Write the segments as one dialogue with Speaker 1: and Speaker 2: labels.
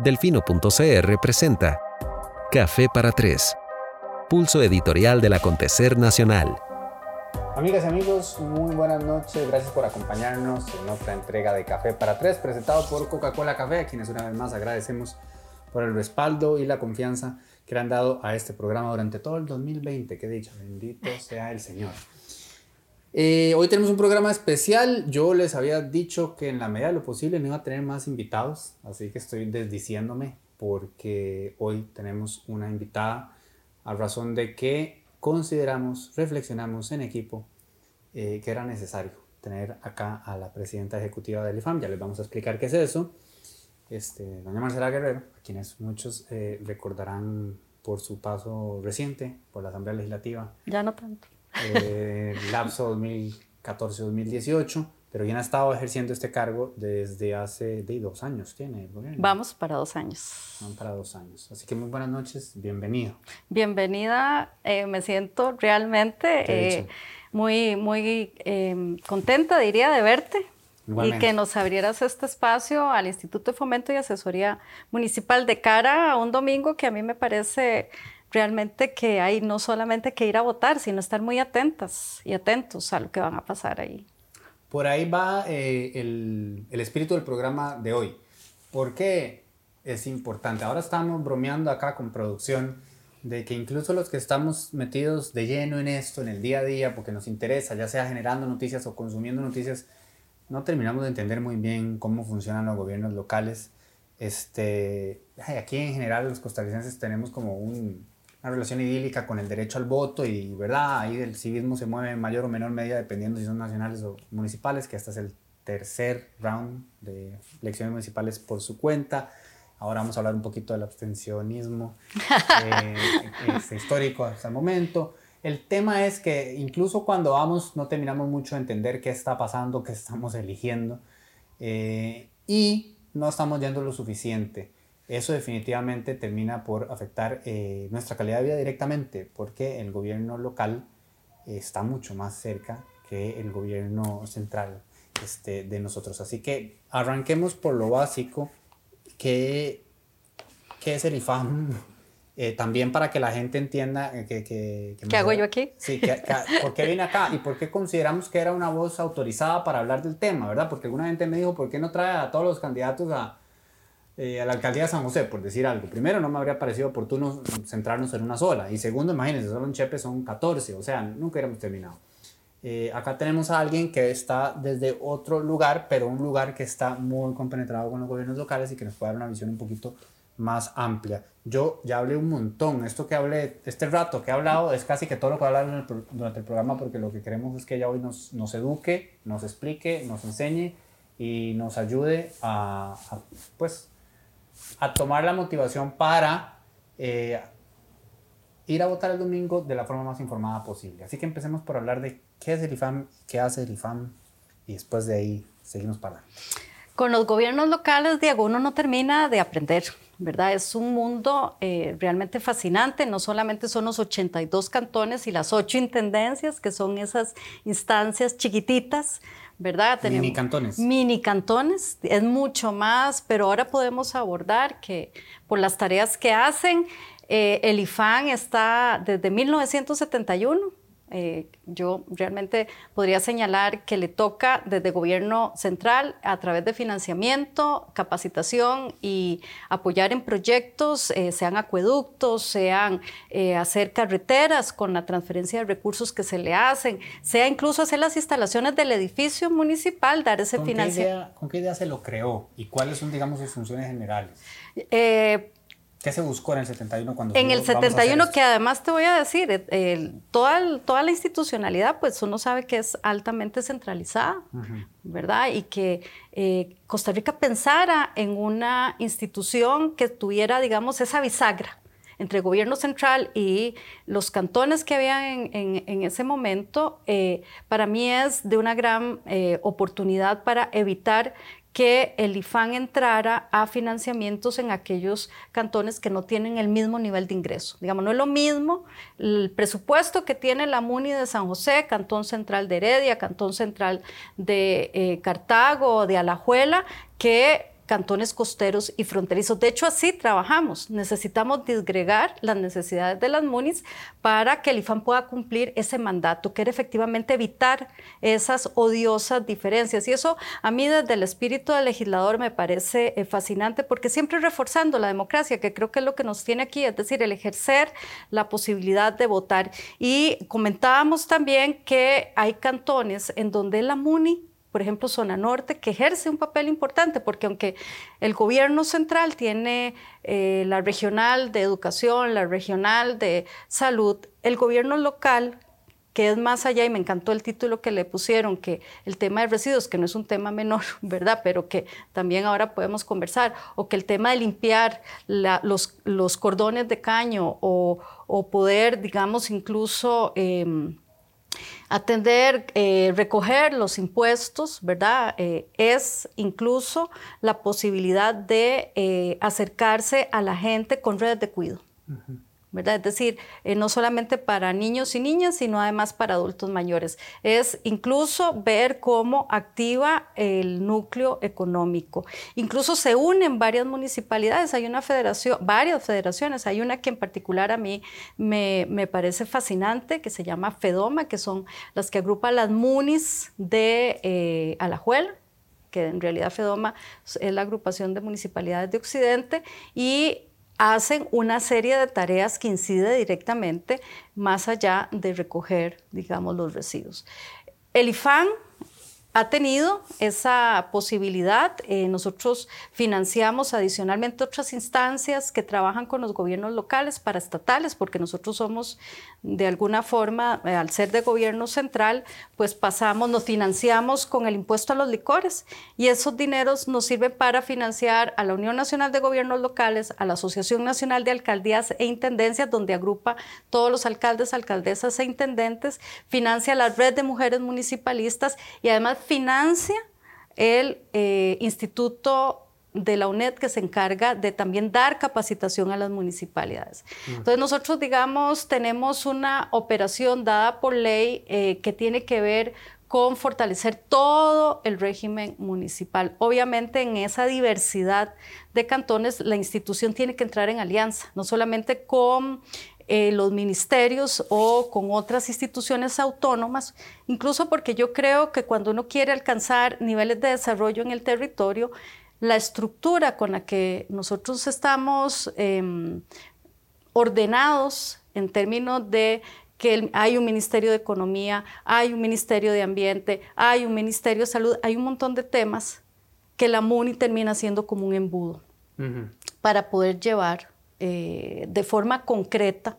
Speaker 1: Delfino.cr presenta Café para Tres, pulso editorial del acontecer nacional.
Speaker 2: Amigas y amigos, muy buenas noches. Gracias por acompañarnos en otra entrega de Café para Tres, presentado por Coca-Cola Café, a quienes una vez más agradecemos por el respaldo y la confianza que le han dado a este programa durante todo el 2020. Que dicho, bendito sea el Señor. Eh, hoy tenemos un programa especial. Yo les había dicho que en la medida de lo posible no iba a tener más invitados, así que estoy desdiciéndome porque hoy tenemos una invitada a razón de que consideramos, reflexionamos en equipo eh, que era necesario tener acá a la presidenta ejecutiva del IFAM. Ya les vamos a explicar qué es eso. Este, doña Marcela Guerrero, a quienes muchos eh, recordarán por su paso reciente por la Asamblea Legislativa.
Speaker 3: Ya no tanto
Speaker 2: eh, lapso 2014-2018, pero bien ha estado ejerciendo este cargo desde hace de dos años, tiene el gobierno.
Speaker 3: Vamos para dos años.
Speaker 2: Vamos para dos años. Así que muy buenas noches, bienvenido.
Speaker 3: Bienvenida, eh, me siento realmente eh, muy, muy em, contenta, diría, de verte. Y que nos abrieras este espacio al Instituto de Fomento y Asesoría Municipal de cara a un domingo que a mí me parece realmente que hay no solamente que ir a votar, sino estar muy atentas y atentos a lo que van a pasar ahí.
Speaker 2: Por ahí va eh, el, el, espíritu del programa de hoy. ¿Por qué es importante? Ahora estamos bromeando acá con producción de que incluso los que estamos metidos de lleno en esto, en el día a día, porque nos interesa, ya sea generando noticias o consumiendo noticias, no terminamos de entender muy bien cómo funcionan los gobiernos locales. Este, aquí en general los costarricenses tenemos como un, una relación idílica con el derecho al voto y, ¿verdad? Ahí el civismo se mueve en mayor o menor medida dependiendo si son nacionales o municipales, que este es el tercer round de elecciones municipales por su cuenta. Ahora vamos a hablar un poquito del abstencionismo eh, es histórico hasta el momento. El tema es que incluso cuando vamos no terminamos mucho de entender qué está pasando, qué estamos eligiendo eh, y no estamos yendo lo suficiente eso definitivamente termina por afectar eh, nuestra calidad de vida directamente, porque el gobierno local está mucho más cerca que el gobierno central este, de nosotros. Así que arranquemos por lo básico, que, es el IFAM, eh, también para que la gente entienda que... que,
Speaker 3: ¿Qué hago yo aquí?
Speaker 2: Sí, ¿por qué vine acá? ¿Y por qué consideramos que era una voz autorizada para hablar del tema, verdad? Porque alguna gente me dijo, ¿por qué no trae a todos los candidatos a eh, a la alcaldía de San José, por decir algo. Primero, no me habría parecido oportuno centrarnos en una sola. Y segundo, imagínense, solo en Chepe son 14, o sea, nunca hubiéramos terminado. Eh, acá tenemos a alguien que está desde otro lugar, pero un lugar que está muy compenetrado con los gobiernos locales y que nos puede dar una visión un poquito más amplia. Yo ya hablé un montón, esto que hablé, este rato que he hablado es casi que todo lo que hablar durante el programa porque lo que queremos es que ella hoy nos, nos eduque, nos explique, nos enseñe y nos ayude a, a pues a tomar la motivación para eh, ir a votar el domingo de la forma más informada posible. Así que empecemos por hablar de qué es el IFAM, qué hace el IFAM y después de ahí seguimos para
Speaker 3: Con los gobiernos locales, Diego, uno no termina de aprender, ¿verdad? Es un mundo eh, realmente fascinante, no solamente son los 82 cantones y las 8 intendencias, que son esas instancias chiquititas, ¿verdad?
Speaker 2: Tenemos mini cantones.
Speaker 3: Mini cantones, es mucho más, pero ahora podemos abordar que por las tareas que hacen, eh, el IFAN está desde 1971 eh, yo realmente podría señalar que le toca desde gobierno central a través de financiamiento, capacitación y apoyar en proyectos, eh, sean acueductos, sean eh, hacer carreteras con la transferencia de recursos que se le hacen, sea incluso hacer las instalaciones del edificio municipal, dar ese financiamiento.
Speaker 2: ¿Con qué idea se lo creó y cuáles son, digamos, sus funciones generales? ¿Qué se buscó en el 71 cuando
Speaker 3: En el 71, que además te voy a decir, eh, toda, toda la institucionalidad, pues uno sabe que es altamente centralizada, ¿verdad? Y que eh, Costa Rica pensara en una institución que tuviera, digamos, esa bisagra entre el gobierno central y los cantones que había en, ese momento, eh, para mí es de una gran oportunidad para evitar que el IFAN entrara a financiamientos en aquellos cantones que no tienen el mismo nivel de ingreso. Digamos, no es lo mismo el presupuesto que tiene la MUNI de San José, Cantón Central de Heredia, Cantón Central de eh, Cartago, de Alajuela, que cantones costeros y fronterizos. De hecho, así trabajamos. Necesitamos disgregar las necesidades de las MUNIS para que el IFAN pueda cumplir ese mandato, que era efectivamente evitar esas odiosas diferencias. Y eso a mí desde el espíritu del legislador me parece eh, fascinante porque siempre reforzando la democracia, que creo que es lo que nos tiene aquí, es decir, el ejercer la posibilidad de votar. Y comentábamos también que hay cantones en donde la MUNI por ejemplo, Zona Norte, que ejerce un papel importante, porque aunque el gobierno central tiene eh, la regional de educación, la regional de salud, el gobierno local que es más allá, y me encantó el título que le pusieron, que el tema de residuos, que no es un tema menor, ¿verdad? Pero que también ahora podemos conversar, o que el tema de limpiar los, cordones de caño, o, o poder, digamos, incluso... Em, Atender, eh, recoger los impuestos, ¿verdad? Eh, es incluso la posibilidad de eh, acercarse a la gente con redes de cuidado. Es decir, eh, no solamente para niños y niñas, sino además para adultos mayores. Es incluso ver cómo activa el núcleo económico. Incluso se unen varias municipalidades, hay una federación, varias federaciones, hay una que en particular a mí me, parece fascinante, que se llama FEDOMA, que son las que agrupan las munis de eh, Alajuela que en realidad FEDOMA es la agrupación de municipalidades de Occidente, y hacen una serie de tareas que incide directamente más allá de recoger, digamos, los residuos. El IFAN ha tenido esa posibilidad. Eh, nosotros financiamos adicionalmente otras instancias que trabajan con los gobiernos locales, para estatales, porque nosotros somos de alguna forma, eh, al ser de gobierno central, pues pasamos, nos financiamos con el impuesto a los licores y esos dineros nos sirven para financiar a la Unión Nacional de Gobiernos Locales, a la Asociación Nacional de Alcaldías e Intendencias, donde agrupa todos los alcaldes, alcaldesas e intendentes, financia la red de mujeres municipalistas y además financia el eh, Instituto de la UNED que se encarga de también dar capacitación a las municipalidades. Entonces nosotros, digamos, tenemos una operación dada por ley eh, que tiene que ver con fortalecer todo el régimen municipal. Obviamente en esa diversidad de cantones la institución tiene que entrar en alianza, no solamente con eh, los ministerios o con otras instituciones autónomas, incluso porque yo creo que cuando uno quiere alcanzar niveles de desarrollo en el territorio, la estructura con la que nosotros estamos em, ordenados en términos de que hay un Ministerio de Economía, hay un Ministerio de Ambiente, hay un Ministerio de Salud, hay un montón de temas que la MUNI termina siendo como un embudo para poder llevar eh, de forma concreta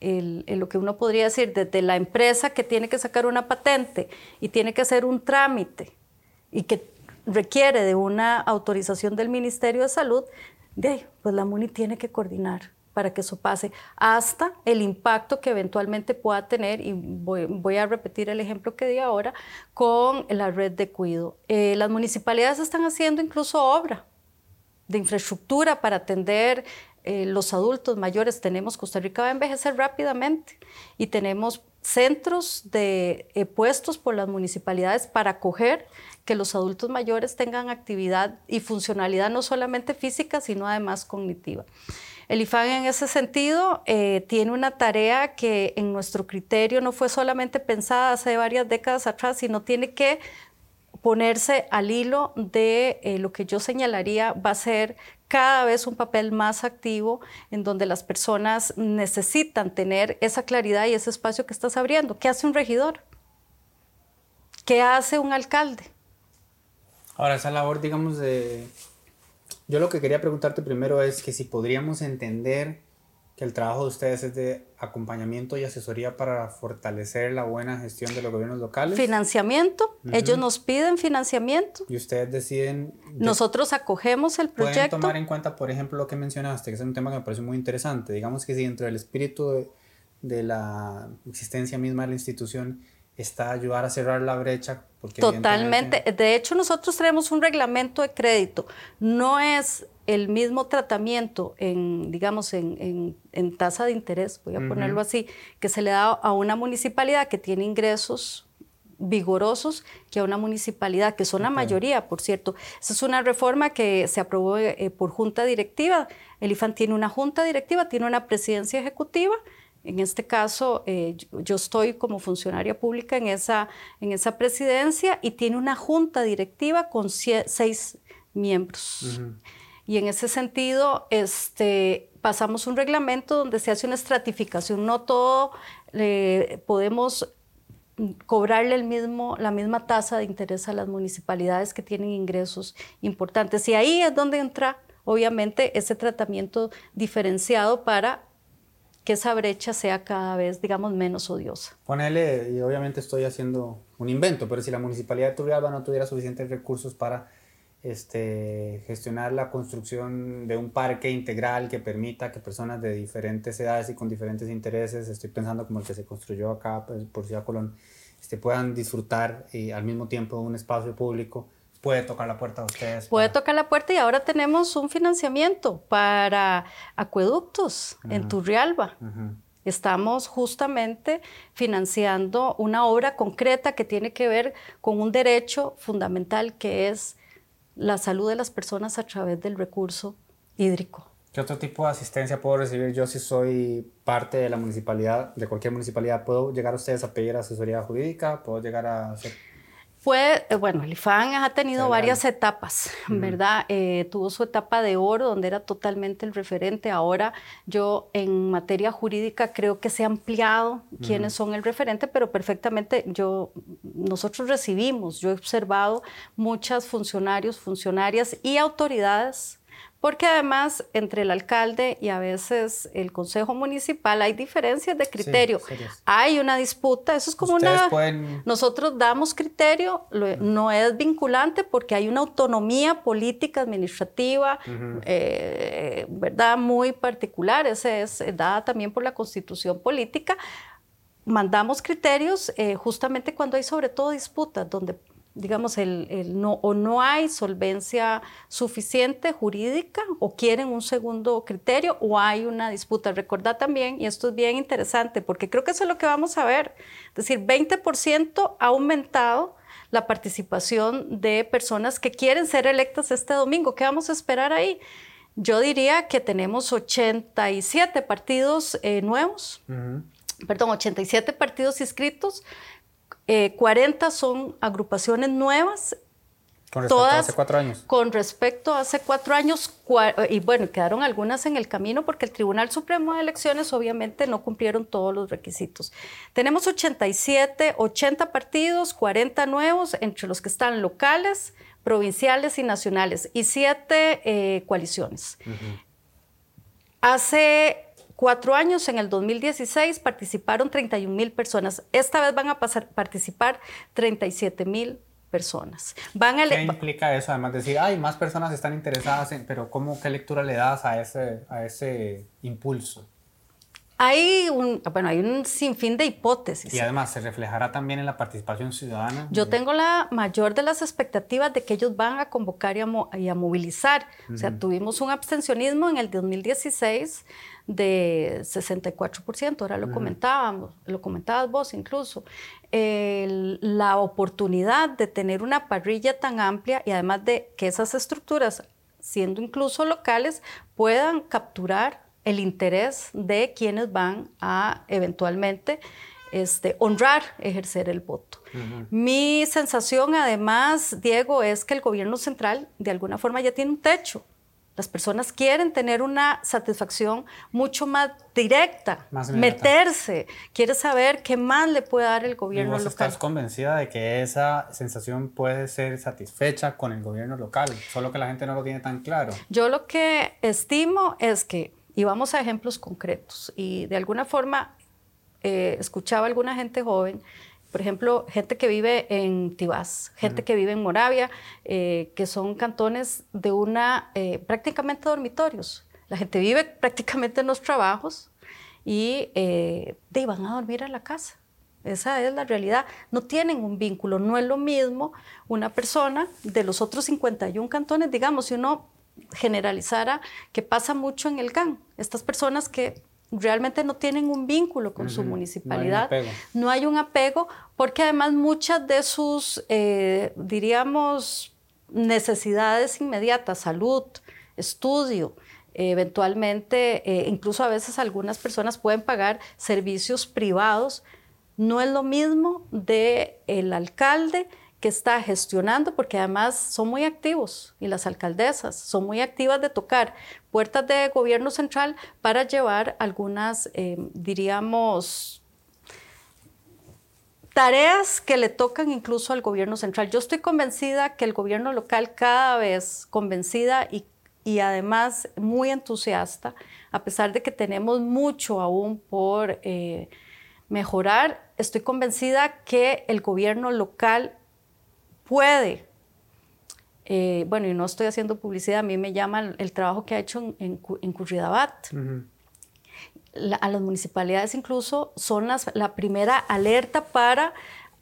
Speaker 3: lo que uno podría decir desde la empresa que tiene que sacar una patente y tiene que hacer un trámite y que requiere de una autorización del Ministerio de Salud, de pues la MUNI tiene que coordinar para que eso pase, hasta el impacto que eventualmente pueda tener, y voy, a repetir el ejemplo que di ahora, con la red de cuido. Eh, las municipalidades están haciendo incluso obra de infraestructura para atender eh, los adultos mayores. Tenemos, Costa Rica va a envejecer rápidamente y tenemos centros de eh, puestos por las municipalidades para acoger que los adultos mayores tengan actividad y funcionalidad no solamente física, sino además cognitiva. El IFAN en ese sentido eh, tiene una tarea que en nuestro criterio no fue solamente pensada hace varias décadas atrás, sino tiene que ponerse al hilo de eh, lo que yo señalaría va a ser cada vez un papel más activo en donde las personas necesitan tener esa claridad y ese espacio que estás abriendo. ¿Qué hace un regidor? ¿Qué hace un alcalde?
Speaker 2: Ahora, esa labor, digamos, de... Yo lo que quería preguntarte primero es que si podríamos entender que el trabajo de ustedes es de acompañamiento y asesoría para fortalecer la buena gestión de los gobiernos locales.
Speaker 3: Financiamiento, ellos nos piden financiamiento.
Speaker 2: Y ustedes deciden...
Speaker 3: Nosotros acogemos el proyecto.
Speaker 2: Pueden tomar en cuenta, por ejemplo, lo que mencionaste, que es un tema que me parece muy interesante. Digamos que si dentro del espíritu de, de la existencia misma de la institución está ayudar a cerrar la brecha.
Speaker 3: Porque Totalmente. De hecho, nosotros tenemos un reglamento de crédito. No es el mismo tratamiento en, digamos, en, en, tasa de interés, voy a ponerlo así, que se le da a una municipalidad que tiene ingresos vigorosos que a una municipalidad, que son la mayoría, por cierto. Esa es una reforma que se aprobó eh, por junta directiva. El IFAN tiene una junta directiva, tiene una presidencia ejecutiva. En este caso, eh, yo estoy como funcionaria pública en esa, en esa presidencia y tiene una junta directiva con seis miembros. Y en ese sentido, este, pasamos un reglamento donde se hace una estratificación. No todo eh, podemos cobrarle el mismo, la misma tasa de interés a las municipalidades que tienen ingresos importantes. Y ahí es donde entra, obviamente, ese tratamiento diferenciado para que esa brecha sea cada vez, digamos, menos odiosa.
Speaker 2: Ponele, y obviamente estoy haciendo un invento, pero si la municipalidad de Turrialba no tuviera suficientes recursos para este, gestionar la construcción de un parque integral que permita que personas de diferentes edades y con diferentes intereses, estoy pensando como el que se construyó acá pues, por Ciudad Colón, este, puedan disfrutar y al mismo tiempo un espacio público, puede tocar la puerta a ustedes.
Speaker 3: Puede tocar la puerta y ahora tenemos un financiamiento para acueductos en Turrialba. Estamos justamente financiando una obra concreta que tiene que ver con un derecho fundamental que es la salud de las personas a través del recurso hídrico.
Speaker 2: ¿Qué otro tipo de asistencia puedo recibir yo si soy parte de la municipalidad, de cualquier municipalidad? ¿Puedo llegar a ustedes a pedir asesoría jurídica? ¿Puedo llegar a hacer
Speaker 3: fue, eh, bueno, el IFAN ha tenido varias etapas, ¿verdad? Eh, tuvo su etapa de oro, donde era totalmente el referente. Ahora yo en materia jurídica creo que se ha ampliado quiénes son el referente, pero perfectamente yo, nosotros recibimos, yo he observado muchas funcionarios, funcionarias y autoridades porque además entre el alcalde y a veces el consejo municipal hay diferencias de criterio. hay una disputa, eso es como una... Nosotros damos criterio, no es vinculante porque hay una autonomía política, administrativa, eh, ¿verdad? Muy particular, esa es dada también por la constitución política. Mandamos criterios eh, justamente cuando hay sobre todo disputas, donde digamos, el, no, o no hay solvencia suficiente jurídica o quieren un segundo criterio o hay una disputa. Recordad también, y esto es bien interesante, porque creo que eso es lo que vamos a ver, es decir, 20% ha aumentado la participación de personas que quieren ser electas este domingo. ¿Qué vamos a esperar ahí? Yo diría que tenemos 87 partidos eh, nuevos, perdón, 87 partidos inscritos 40 eh, son agrupaciones nuevas.
Speaker 2: Con respecto a hace cuatro años.
Speaker 3: Con respecto a hace cuatro años, y bueno, quedaron algunas en el camino porque el Tribunal Supremo de Elecciones obviamente no cumplieron todos los requisitos. Tenemos 87, 80 partidos, 40 nuevos, entre los que están locales, provinciales y nacionales, y siete eh, coaliciones. Hace cuatro años, en el 2016, participaron 31 mil personas. Esta vez van a pasar, participar 37 mil personas.
Speaker 2: Van a ¿Qué implica eso? Además de decir, hay más personas están interesadas en, pero ¿cómo, qué lectura le das a ese, a ese impulso?
Speaker 3: Hay un, bueno, hay un sinfín de hipótesis.
Speaker 2: Y además, ¿se reflejará también en la participación ciudadana?
Speaker 3: Yo tengo la mayor de las expectativas de que ellos van a convocar y a, movilizar. O sea, tuvimos un abstencionismo en el 2016 de 64%, ahora lo comentábamos, lo comentabas vos incluso. la oportunidad de tener una parrilla tan amplia y además de que esas estructuras, siendo incluso locales, puedan capturar el interés de quienes van a eventualmente este, honrar, ejercer el voto. Mi sensación, además, Diego, es que el gobierno central de alguna forma ya tiene un techo. Las personas quieren tener una satisfacción mucho más directa, meterse, quiere saber qué más le puede dar el gobierno
Speaker 2: ¿Y vos estás convencida de que esa sensación puede ser satisfecha con el gobierno local, solo que la gente no lo tiene tan claro?
Speaker 3: Yo lo que estimo es que y vamos a ejemplos concretos. Y de alguna forma eh, escuchaba a alguna gente joven, por ejemplo, gente que vive en Tibás, gente que vive en Moravia, eh, que son cantones de una, eh, prácticamente dormitorios. La gente vive prácticamente en los trabajos y de, van a dormir a la casa. Esa es la realidad. No tienen un vínculo. No es lo mismo una persona de los otros 51 cantones, digamos, si uno generalizara que pasa mucho en el GAN. Estas personas que realmente no tienen un vínculo con su municipalidad. No hay, un apego porque además muchas de sus, eh, diríamos, necesidades inmediatas, salud, estudio, eventualmente, eh, incluso a veces algunas personas pueden pagar servicios privados. No es lo mismo de el alcalde que está gestionando, porque además son muy activos y las alcaldesas son muy activas de tocar puertas de gobierno central para llevar algunas, eh, diríamos, tareas que le tocan incluso al gobierno central. Yo estoy convencida que el gobierno local cada vez convencida y, y además muy entusiasta, a pesar de que tenemos mucho aún por eh, mejorar, estoy convencida que el gobierno local puede, eh, bueno, y no estoy haciendo publicidad, a mí me llama el, trabajo que ha hecho en, en, Curridabat. a las municipalidades incluso son la primera alerta para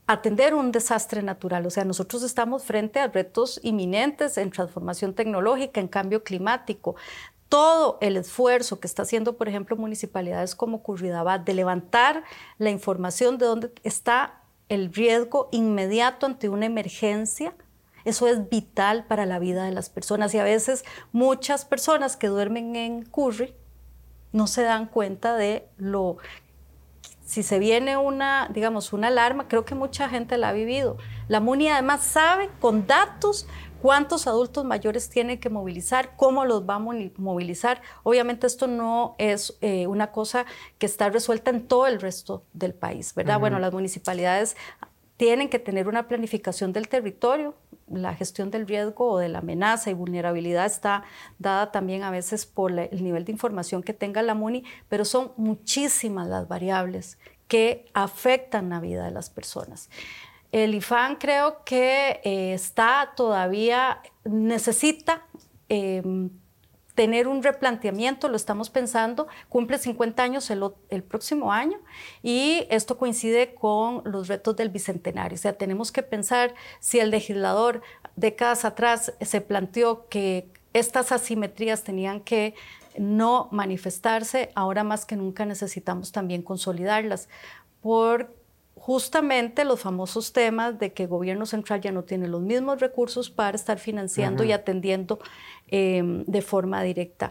Speaker 3: atender un desastre natural. O sea, nosotros estamos frente a retos inminentes en transformación tecnológica, en cambio climático. Todo el esfuerzo que está haciendo, por ejemplo, municipalidades como Curridabat de levantar la información de dónde está el riesgo inmediato ante una emergencia, eso es vital para la vida de las personas y a veces muchas personas que duermen en Curry no se dan cuenta de lo si se viene una, digamos, una alarma, creo que mucha gente la ha vivido. La MUNI además sabe con datos cuántos adultos mayores tiene que movilizar, cómo los va a movilizar. Obviamente esto no es eh, una cosa que está resuelta en todo el resto del país, ¿verdad? Bueno, las municipalidades tienen que tener una planificación del territorio. La gestión del riesgo o de la amenaza y vulnerabilidad está dada también a veces por el nivel de información que tenga la MUNI, pero son muchísimas las variables que afectan la vida de las personas. El IFAN creo que eh, está todavía, necesita em, tener un replanteamiento, lo estamos pensando, cumple 50 años el, próximo año y esto coincide con los retos del Bicentenario. O sea, tenemos que pensar si el legislador décadas atrás se planteó que estas asimetrías tenían que no manifestarse, ahora más que nunca necesitamos también consolidarlas. Por justamente los famosos temas de que el gobierno central ya no tiene los mismos recursos para estar financiando y atendiendo em, de forma directa.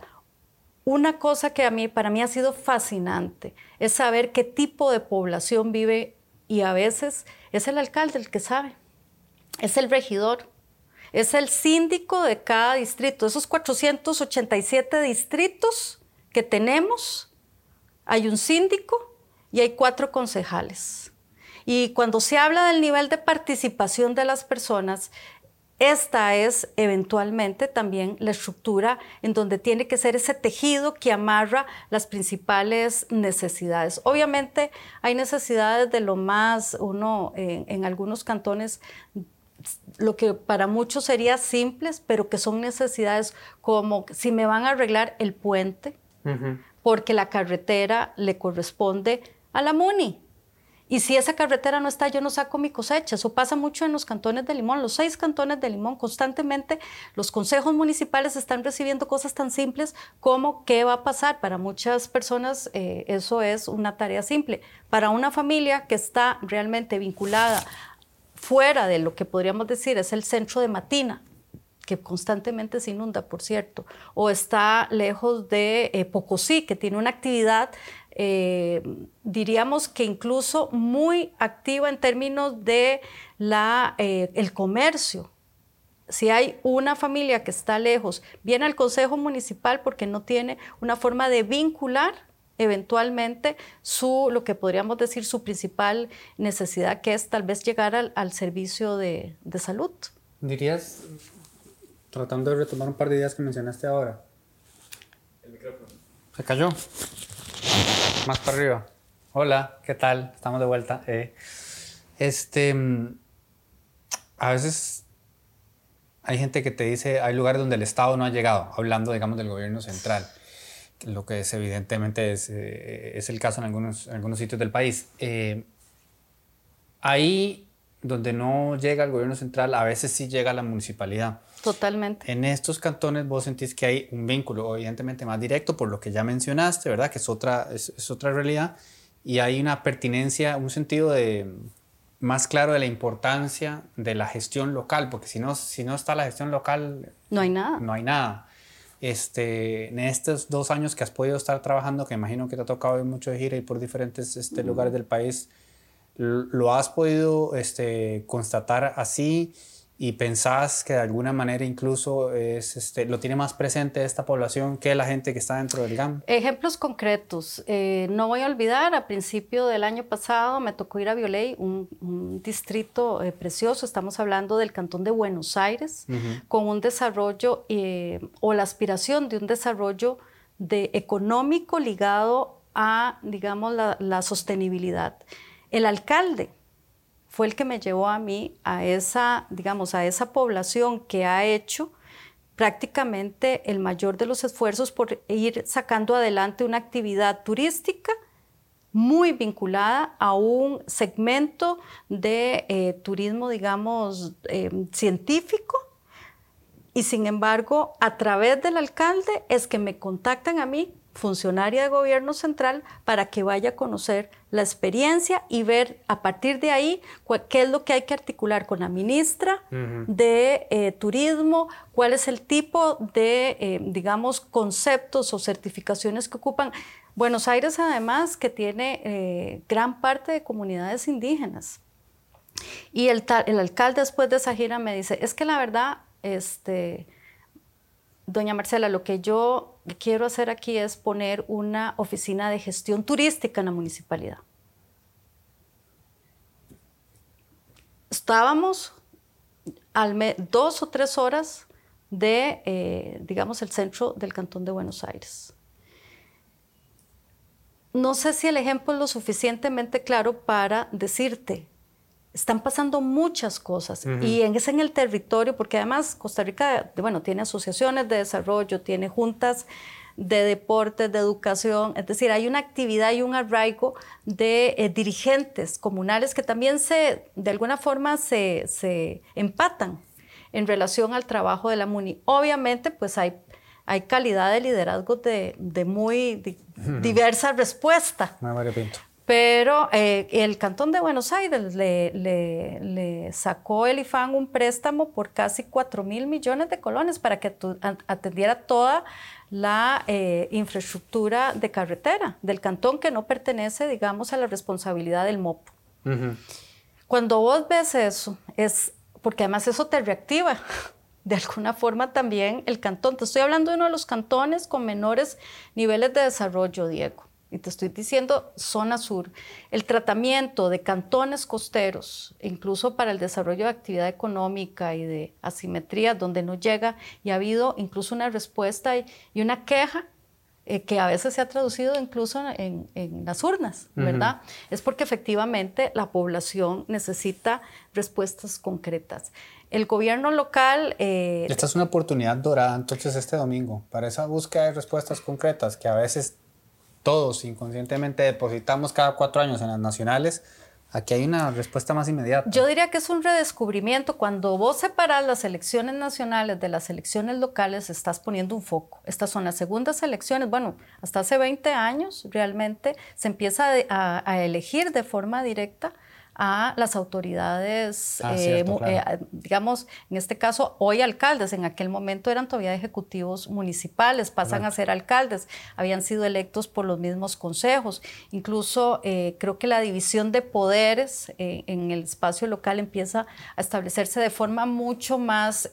Speaker 3: Una cosa que a mí, para mí ha sido fascinante es saber qué tipo de población vive y a veces es el alcalde el que sabe, es el regidor, es el síndico de cada distrito. Esos 487 distritos que tenemos, hay un síndico y hay cuatro concejales. Y cuando se habla del nivel de participación de las personas, esta es eventualmente también la estructura en donde tiene que ser ese tejido que amarra las principales necesidades. Obviamente hay necesidades de lo más, uno en, algunos cantones, lo que para muchos sería simples, pero que son necesidades como si me van a arreglar el puente, porque la carretera le corresponde a la MUNI. Y si esa carretera no está, yo no saco mi cosecha. Eso pasa mucho en los cantones de Limón. Los seis cantones de Limón, constantemente los consejos municipales están recibiendo cosas tan simples como qué va a pasar. Para muchas personas eh, eso es una tarea simple. Para una familia que está realmente vinculada fuera de lo que podríamos decir es el centro de Matina, que constantemente se inunda, por cierto, o está lejos de eh, Pocosí, que tiene una actividad eh, diríamos que incluso muy activa en términos de la, eh, el comercio. Si hay una familia que está lejos, viene al Consejo Municipal porque no tiene una forma de vincular eventualmente su, lo que podríamos decir, su principal necesidad, que es tal vez llegar al, servicio de, de, salud.
Speaker 2: Dirías, tratando de retomar un par de ideas que mencionaste ahora. El micrófono. Se cayó. Más para arriba. Hola, ¿qué tal? Estamos de vuelta. Eh, este, a veces hay gente que te dice, hay lugares donde el Estado no ha llegado, hablando, digamos, del gobierno central, lo que es evidentemente es, eh, el caso en algunos, algunos sitios del país. Eh, ahí donde no llega el gobierno central, a veces sí llega la municipalidad.
Speaker 3: Totalmente.
Speaker 2: En estos cantones vos sentís que hay un vínculo evidentemente más directo por lo que ya mencionaste, ¿verdad? Que es otra, es, otra realidad. Y hay una pertinencia, un sentido de más claro de la importancia de la gestión local, porque si no, si no está la gestión local...
Speaker 3: No hay nada.
Speaker 2: No hay nada. Este, en estos dos años que has podido estar trabajando, que imagino que te ha tocado ir mucho de gira y por diferentes este, lugares del país, ¿lo has podido este, constatar así? Y pensás que de alguna manera incluso es, este, lo tiene más presente esta población que la gente que está dentro del GAM?
Speaker 3: Ejemplos concretos. Eh, no voy a olvidar, a principio del año pasado me tocó ir a Violey, un, distrito eh, precioso, estamos hablando del cantón de Buenos Aires, con un desarrollo eh, o la aspiración de un desarrollo de, económico ligado a, digamos, la, la sostenibilidad. El alcalde fue el que me llevó a mí a esa, digamos, a esa población que ha hecho prácticamente el mayor de los esfuerzos por ir sacando adelante una actividad turística muy vinculada a un segmento de eh, turismo, digamos, eh, científico. Y sin embargo, a través del alcalde es que me contactan a mí funcionaria de gobierno central para que vaya a conocer la experiencia y ver a partir de ahí qué es lo que hay que articular con la ministra de eh, Turismo, cuál es el tipo de, eh, digamos, conceptos o certificaciones que ocupan. Buenos Aires además que tiene eh, gran parte de comunidades indígenas. Y el, el alcalde después de esa gira me dice, es que la verdad, este, doña Marcela, lo que yo quiero hacer aquí es poner una oficina de gestión turística en la municipalidad. Estábamos al dos o tres horas de, eh, digamos, el centro del Cantón de Buenos Aires. No sé si el ejemplo es lo suficientemente claro para decirte están pasando muchas cosas. Y es en el territorio, porque además Costa Rica, bueno, tiene asociaciones de desarrollo, tiene juntas de deportes, de educación, es decir, hay una actividad y un arraigo de eh, dirigentes comunales que también se, de alguna forma, se, se, empatan en relación al trabajo de la MUNI. Obviamente, pues hay, hay calidad de liderazgo de, de muy diversa respuesta. Pero eh, el Cantón de Buenos Aires le, sacó el IFAN un préstamo por casi 4 mil millones de colones para que atendiera toda la eh, infraestructura de carretera del cantón que no pertenece, digamos, a la responsabilidad del MOP. Cuando vos ves eso, es porque además eso te reactiva de alguna forma también el cantón. Te estoy hablando de uno de los cantones con menores niveles de desarrollo, Diego y te estoy diciendo zona sur, el tratamiento de cantones costeros, incluso para el desarrollo de actividad económica y de asimetría, donde no llega, y ha habido incluso una respuesta y, una queja eh, que a veces se ha traducido incluso en, las urnas, ¿verdad? Es porque efectivamente la población necesita respuestas concretas. El gobierno local...
Speaker 2: Eh, Esta es una oportunidad dorada entonces este domingo para esa búsqueda de respuestas concretas que a veces todos inconscientemente depositamos cada cuatro años en las nacionales, aquí hay una respuesta más inmediata.
Speaker 3: Yo diría que es un redescubrimiento. Cuando vos separas las elecciones nacionales de las elecciones locales, estás poniendo un foco. Estas son las segundas elecciones. Bueno, hasta hace 20 años realmente se empieza a elegir de forma directa a las autoridades, ah, eh, eh, digamos, en este caso, hoy alcaldes, en aquel momento eran todavía ejecutivos municipales, pasan a ser alcaldes, habían sido electos por los mismos consejos, incluso eh, creo que la división de poderes en el espacio local empieza a establecerse de forma mucho más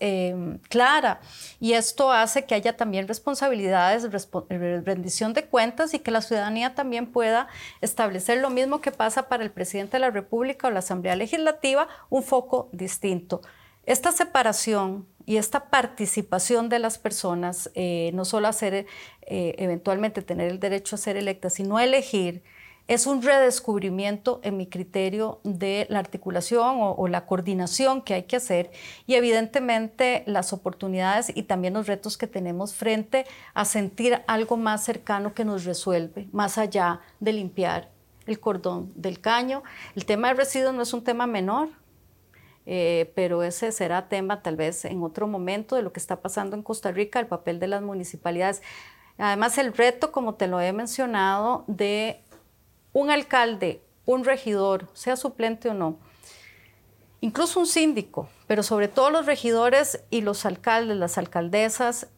Speaker 3: clara. Y esto hace que haya también responsabilidades, rendición de cuentas y que la ciudadanía también pueda establecer lo mismo que pasa para el presidente de la República, o la Asamblea Legislativa un foco distinto. Esta separación y esta participación de las personas, eh, no solo hacer, eh, eventualmente tener el derecho a ser electas, sino elegir, es un redescubrimiento en mi criterio de la articulación o, la coordinación que hay que hacer y evidentemente las oportunidades y también los retos que tenemos frente a sentir algo más cercano que nos resuelve, más allá de limpiar el cordón del caño. El tema de residuos no es un tema menor. eh, pero ese será tema tal vez en otro momento de lo que está pasando en Costa Rica, el papel de las municipalidades. Además, el reto, como te lo he mencionado, de un alcalde, un regidor, sea suplente o no, incluso un síndico, pero sobre todo los regidores y los alcaldes, las alcaldesas,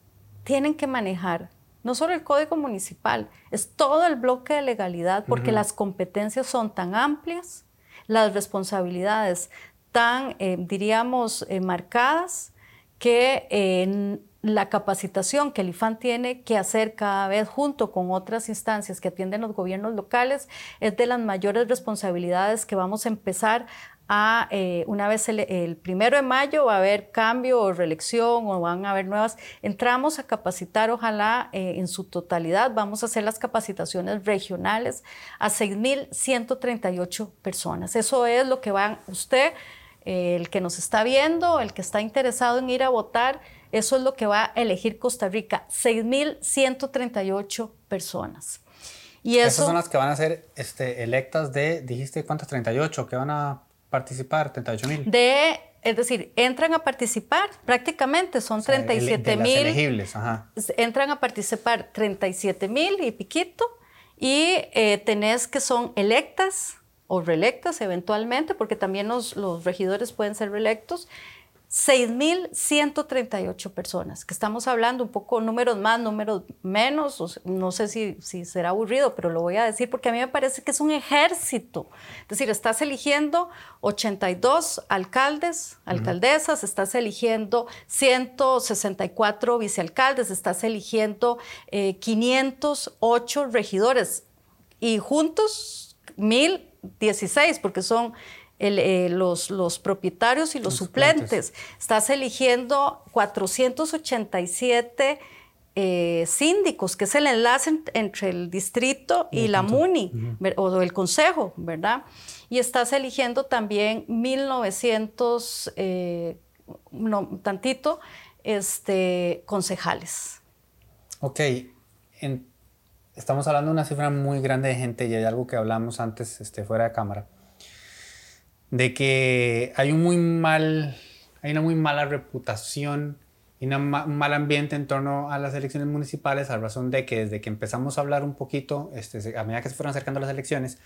Speaker 3: tienen que manejar no solo el código municipal, es todo el bloque de legalidad, porque las competencias son tan amplias, las responsabilidades tan, eh, diríamos, eh, marcadas, que la capacitación que el IFAN tiene que hacer cada vez junto con otras instancias que atienden los gobiernos locales es de las mayores responsabilidades que vamos a empezar a, eh, una vez el, primero de mayo va a haber cambio o reelección o van a haber nuevas, entramos a capacitar, ojalá en su totalidad, vamos a hacer las capacitaciones regionales a 6.138 personas. Eso es lo que van usted el que nos está viendo, el que está interesado en ir a votar, eso es lo que va a elegir Costa Rica, 6.138 personas.
Speaker 2: Y eso, Esas son las que van a ser este, electas de, dijiste, ¿cuántas? 38, que van a participar, 38 mil.
Speaker 3: De, es decir, entran a participar prácticamente, son 37 mil.
Speaker 2: elegibles, ajá.
Speaker 3: Entran a participar 37 mil y piquito, y eh, tenés que son electas, o reelectas eventualmente, porque también los, los regidores pueden ser reelectos, 6.138 personas, que estamos hablando un poco números más, números menos, no sé si, si, será aburrido, pero lo voy a decir porque a mí me parece que es un ejército. Es decir, estás eligiendo 82 alcaldes, alcaldesas, estás eligiendo 164 vicealcaldes, estás eligiendo 508 eh, regidores y juntos mil 16, porque son eh, los, los, propietarios y los, suplentes. Estás eligiendo 487 eh, síndicos, que es el enlace entre el distrito y la MUNI, o el consejo, ¿verdad? Y estás eligiendo también 1900, eh, no, tantito, este, concejales.
Speaker 2: Ok, en estamos hablando de una cifra muy grande de gente y hay algo que hablamos antes este, fuera de cámara, de que hay una muy mala reputación y un mal ambiente en torno a las elecciones municipales, a razón de que desde que empezamos a hablar un poquito, este, a medida que se fueron acercando las elecciones,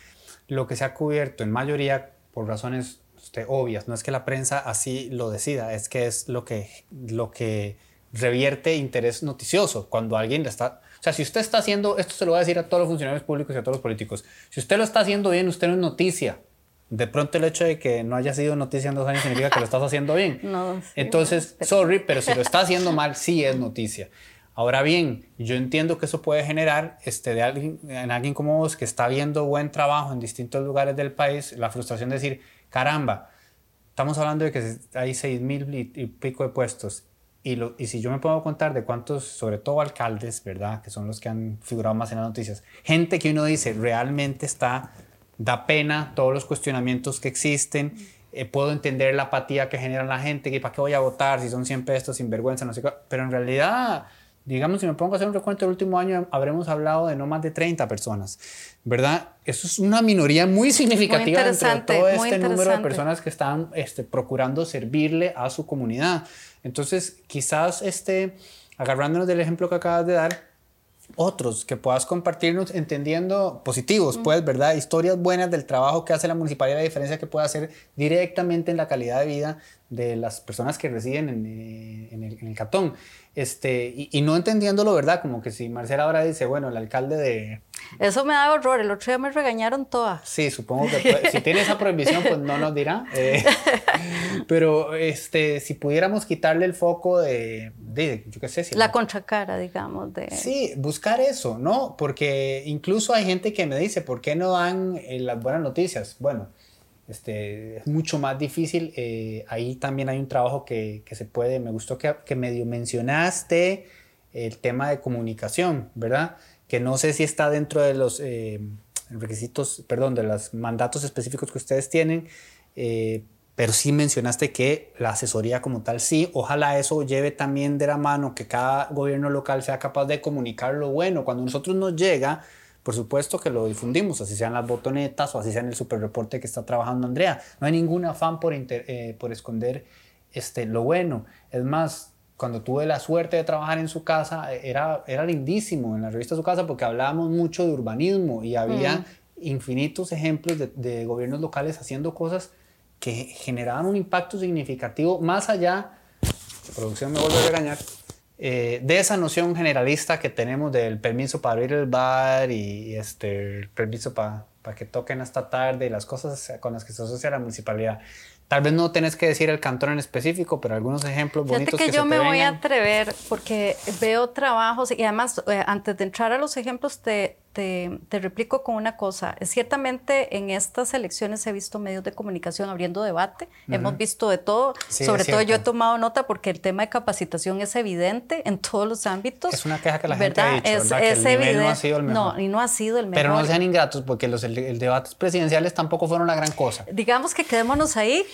Speaker 2: lo que se ha cubierto en mayoría por razones este, obvias, no es que la prensa así lo decida, es que es lo que, lo que revierte interés noticioso. Cuando alguien está o sea, si usted está haciendo, esto se lo voy a decir a todos los funcionarios públicos y a todos los políticos, si usted lo está haciendo bien, usted no es noticia. De pronto el hecho de que no haya sido noticia en dos años significa que lo estás haciendo bien.
Speaker 3: No,
Speaker 2: Entonces, sorry, pero si lo está haciendo mal, sí es noticia. Ahora bien, yo entiendo que eso puede generar este, de alguien, en alguien como vos que está viendo buen trabajo en distintos lugares del país, la frustración de decir, caramba, estamos hablando de que hay seis mil y pico de puestos y, lo, y si yo me puedo contar de cuántos, sobre todo alcaldes, ¿verdad? Que son los que han figurado más en las noticias. Gente que uno dice, realmente está, da pena todos los cuestionamientos que existen. Eh, puedo entender la apatía que genera la gente, que para qué voy a votar si son siempre estos sinvergüenza, no sé qué. Pero en realidad, digamos, si me pongo a hacer un recuento del último año, habremos hablado de no más de 30 personas, ¿verdad? Eso es una minoría muy significativa dentro de todo este número de personas que están este, procurando servirle a su comunidad. Entonces, quizás este, agarrándonos del ejemplo que acabas de dar, otros que puedas compartirnos entendiendo positivos, pues, ¿verdad? Historias buenas del trabajo que hace la municipalidad, la diferencia que puede hacer directamente en la calidad de vida de las personas que residen en, eh, en, el, en el, Catón. Este, y, y, no entendiéndolo, ¿verdad? Como que si Marcela ahora dice, bueno, el alcalde de...
Speaker 3: Eso me da horror, el otro día me regañaron todas.
Speaker 2: Sí, supongo que si tiene esa prohibición, pues no nos dirá. Eh, pero este, si pudiéramos quitarle el foco de, de yo qué sé. Si
Speaker 3: la contracara, digamos. De...
Speaker 2: Sí, buscar eso, ¿no? Porque incluso hay gente que me dice, ¿por qué no dan eh, las buenas noticias? Bueno, este, es mucho más difícil. Eh, ahí también hay un trabajo que, que se puede, me gustó que, que, medio mencionaste el tema de comunicación, ¿verdad? Que no sé si está dentro de los eh, requisitos, perdón, de los mandatos específicos que ustedes tienen, eh, pero sí mencionaste que la asesoría como tal, sí, ojalá eso lleve también de la mano que cada gobierno local sea capaz de comunicar lo bueno. Cuando nosotros nos llega, por supuesto que lo difundimos, así sean las botonetas o así sea en el super reporte que está trabajando Andrea. No hay ningún afán por, eh, por esconder este, lo bueno. Es más, cuando tuve la suerte de trabajar en su casa, era, era lindísimo en la revista Su Casa porque hablábamos mucho de urbanismo y había mm. infinitos ejemplos de, de, gobiernos locales haciendo cosas que generaban un impacto significativo más allá, la producción me vuelve a regañar, eh, de esa noción generalista que tenemos del permiso para abrir el bar y, este, el permiso para que toquen hasta tarde y las cosas con las que se asocia la municipalidad. Tal vez no tenés que decir el cantón en específico, pero algunos ejemplos bonitos
Speaker 3: que, que yo me voy a atrever porque veo trabajos y además eh, antes de entrar a los ejemplos te, te, replico con una cosa. Ciertamente en estas elecciones he visto medios de comunicación abriendo debate, hemos visto de todo, sobre todo yo he tomado nota porque el tema de capacitación es evidente en todos los ámbitos.
Speaker 2: Es una queja que la gente ha dicho,
Speaker 3: es,
Speaker 2: que
Speaker 3: el evidente. no ha sido el mejor. No, y no ha sido el mejor.
Speaker 2: Pero no sean ingratos porque los debates presidenciales tampoco fueron la gran cosa.
Speaker 3: Digamos que quedémonos ahí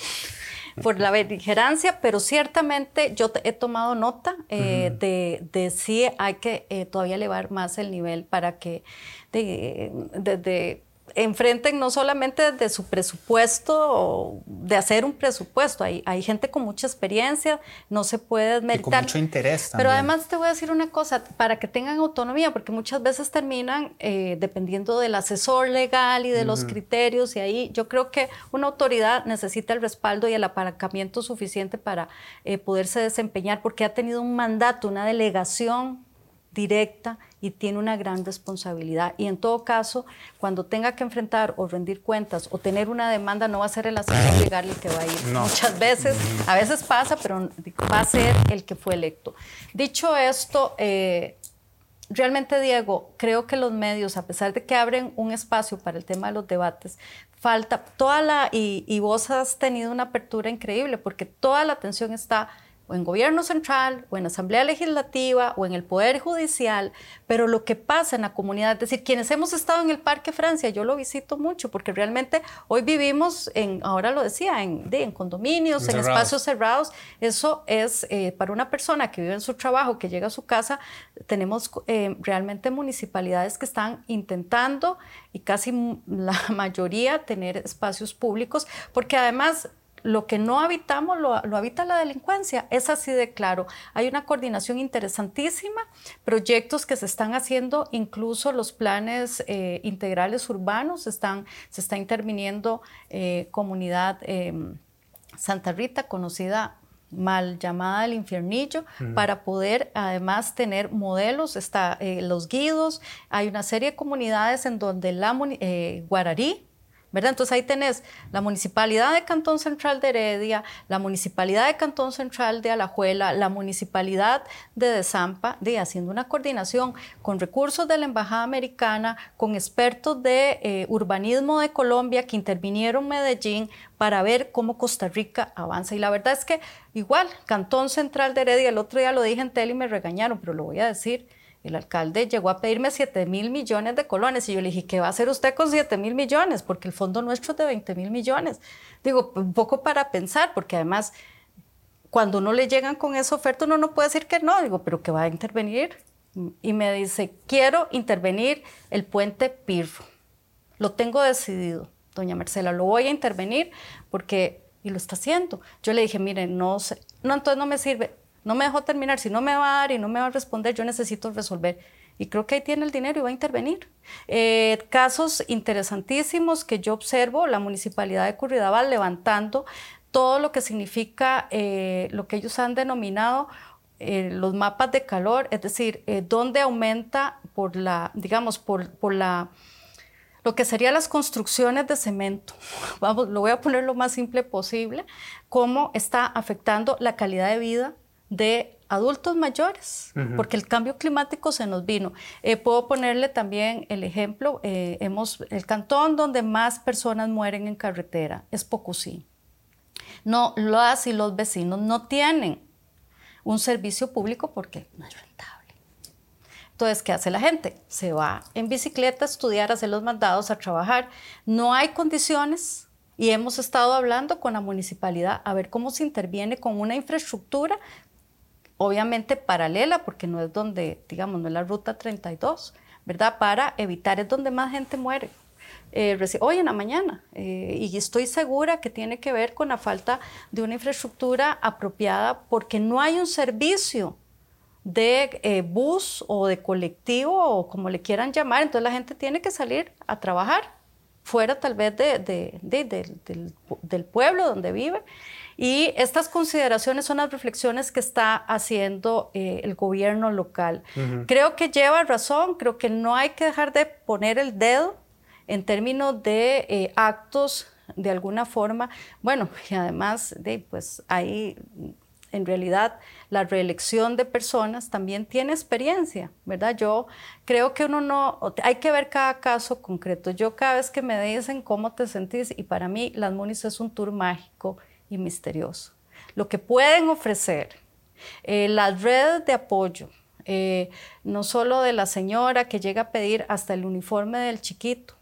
Speaker 3: por la beligerancia, pero ciertamente yo he tomado nota eh, de, de si hay que eh, todavía elevar más el nivel para que de, enfrenten no solamente de su presupuesto o de hacer un presupuesto, hay, hay gente con mucha experiencia, no se puede meditar.
Speaker 2: con mucho interés
Speaker 3: Pero además te voy a decir una cosa, para que tengan autonomía, porque muchas veces terminan eh, dependiendo del asesor legal y de los criterios, y ahí yo creo que una autoridad necesita el respaldo y el apalancamiento suficiente para eh, poderse desempeñar, porque ha tenido un mandato, una delegación directa y tiene una gran responsabilidad. Y en todo caso, cuando tenga que enfrentar o rendir cuentas o tener una demanda, no va a ser el asesor legal el que va a ir. Muchas veces, a veces pasa, pero va a ser el que fue electo. Dicho esto, eh, realmente, Diego, creo que los medios, a pesar de que abren un espacio para el tema de los debates, falta toda la, y, y vos has tenido una apertura increíble, porque toda la atención está o en gobierno central, o en asamblea legislativa, o en el poder judicial, pero lo que pasa en la comunidad, es decir, quienes hemos estado en el Parque Francia, yo lo visito mucho, porque realmente hoy vivimos en, ahora lo decía, en, en condominios, en espacios cerrados, eso es eh, para una persona que vive en su trabajo, que llega a su casa, tenemos eh, realmente municipalidades que están intentando y casi la mayoría tener espacios públicos, porque además lo que no habitamos lo, habita la delincuencia. Es así de claro. Hay una coordinación interesantísima, proyectos que se están haciendo, incluso los planes eh, integrales urbanos, están, se está interviniendo eh, comunidad em, Santa Rita, conocida mal llamada el infiernillo, para poder además tener modelos, está eh, los guidos, hay una serie de comunidades en donde la Guararí, entonces ahí tenés la Municipalidad de Cantón Central de Heredia, la Municipalidad de Cantón Central de Alajuela, la Municipalidad de Desampa, de, haciendo una coordinación con recursos de la Embajada Americana, con expertos de eh, urbanismo de Colombia que intervinieron en Medellín para ver cómo Costa Rica avanza. Y la verdad es que igual, Cantón Central de Heredia, el otro día lo dije en tele y me regañaron, pero lo voy a decir, el alcalde llegó a pedirme 7 mil millones de colones y yo le dije, ¿qué va a hacer usted con 7 mil millones? Porque el fondo nuestro es de 20 mil millones. Digo, un poco para pensar, porque además cuando uno le llegan con esa oferta uno no puede decir que no. Digo, ¿pero qué va a intervenir? Y me dice, quiero intervenir el puente Pirro. Lo tengo decidido, doña Marcela, lo voy a intervenir porque, y lo está haciendo. Yo le dije, mire, no sé, no, entonces no me sirve no me dejó terminar, si no me va a dar y no me va a responder, yo necesito resolver. Y creo que ahí tiene el dinero y va a intervenir. Eh, casos interesantísimos que yo observo, la municipalidad de Curridabat levantando todo lo que significa eh, lo que ellos han denominado eh, los mapas de calor, es decir, dónde aumenta por la, digamos, por, por la lo que serían las construcciones de cemento, vamos, lo voy a poner lo más simple posible, cómo está afectando la calidad de vida de adultos mayores, porque el cambio climático se nos vino. Eh, puedo ponerle también el ejemplo, eh, hemos, el cantón donde más personas mueren en carretera es Pocusí. No, las y los vecinos no tienen un servicio público porque no es rentable. Entonces, ¿qué hace la gente? Se va en bicicleta a estudiar, a hacer los mandados, a trabajar. No hay condiciones y hemos estado hablando con la municipalidad a ver cómo se interviene con una infraestructura obviamente paralela, porque no es donde, digamos, no es la ruta 32, ¿verdad? Para evitar, es donde más gente muere. Eh, hoy en la mañana. Eh, y estoy segura que tiene que ver con la falta de una infraestructura apropiada porque no hay un servicio de eh, bus o de colectivo o como le quieran llamar. Entonces la gente tiene que salir a trabajar fuera tal vez de, del, pueblo donde vive. Y estas consideraciones son las reflexiones que está haciendo el gobierno local. Creo que lleva razón, creo que no hay que dejar de poner el dedo en términos de eh, actos de alguna forma, bueno, y además de, pues ahí en realidad la reelección de personas también tiene experiencia, ¿verdad? Yo creo que uno no, hay que ver cada caso concreto. Yo cada vez que me dicen cómo te sentís, y para mí las MUNIS es un tour mágico y misterioso. Lo que pueden ofrecer, eh, las redes de apoyo, eh, no solo de la señora que llega a pedir hasta el uniforme del chiquito,